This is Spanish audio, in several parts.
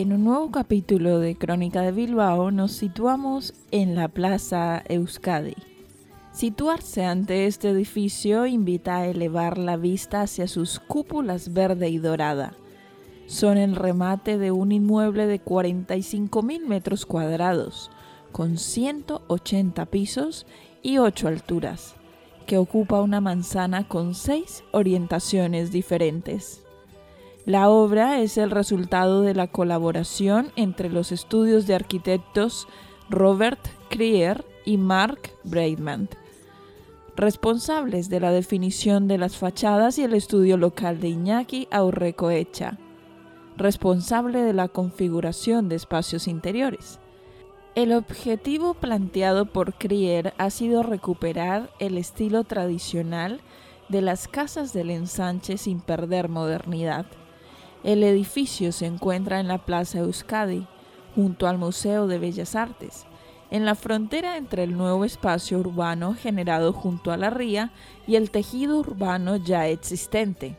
En un nuevo capítulo de Crónica de Bilbao nos situamos en la Plaza Euskadi. Situarse ante este edificio invita a elevar la vista hacia sus cúpulas verde y dorada. Son el remate de un inmueble de 45.000 metros cuadrados, con 180 pisos y 8 alturas, que ocupa una manzana con 6 orientaciones diferentes. La obra es el resultado de la colaboración entre los estudios de arquitectos Robert Krier y Mark Braidman, responsables de la definición de las fachadas y el estudio local de Iñaki Aurrecoecha, responsable de la configuración de espacios interiores. El objetivo planteado por Krier ha sido recuperar el estilo tradicional de las casas del ensanche sin perder modernidad. El edificio se encuentra en la Plaza Euskadi, junto al Museo de Bellas Artes, en la frontera entre el nuevo espacio urbano generado junto a la ría y el tejido urbano ya existente.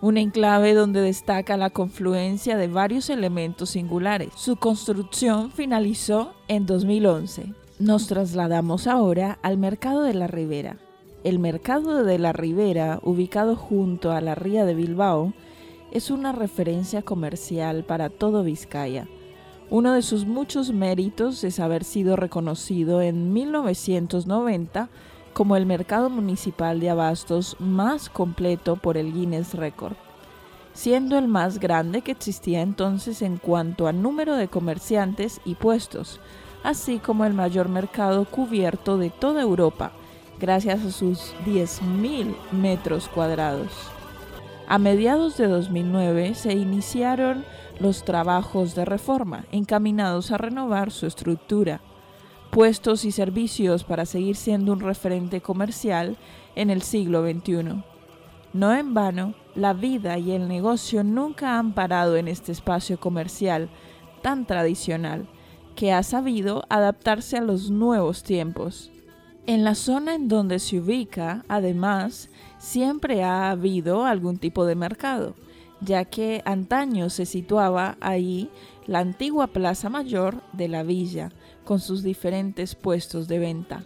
Un enclave donde destaca la confluencia de varios elementos singulares. Su construcción finalizó en 2011. Nos trasladamos ahora al Mercado de la Ribera. El Mercado de la Ribera, ubicado junto a la ría de Bilbao, es una referencia comercial para todo Vizcaya uno de sus muchos méritos es haber sido reconocido en 1990 como el mercado municipal de abastos más completo por el Guinness Record, siendo el más grande que existía entonces en cuanto a número de comerciantes y puestos, así como el mayor mercado cubierto de toda Europa, gracias a sus 10.000 metros cuadrados. A mediados de 2009 se iniciaron los trabajos de reforma encaminados a renovar su estructura, puestos y servicios para seguir siendo un referente comercial en el siglo XXI. No en vano, la vida y el negocio nunca han parado en este espacio comercial tan tradicional, que ha sabido adaptarse a los nuevos tiempos. En la zona en donde se ubica, además, siempre ha habido algún tipo de mercado, ya que antaño se situaba ahí la antigua Plaza Mayor de la villa, con sus diferentes puestos de venta.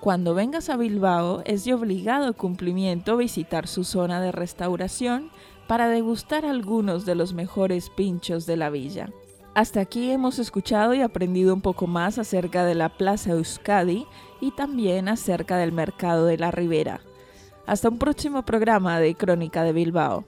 Cuando vengas a Bilbao es de obligado cumplimiento visitar su zona de restauración para degustar algunos de los mejores pinchos de la villa. Hasta aquí hemos escuchado y aprendido un poco más acerca de la Plaza Euskadi y también acerca del Mercado de la Ribera. Hasta un próximo programa de Crónica de Bilbao.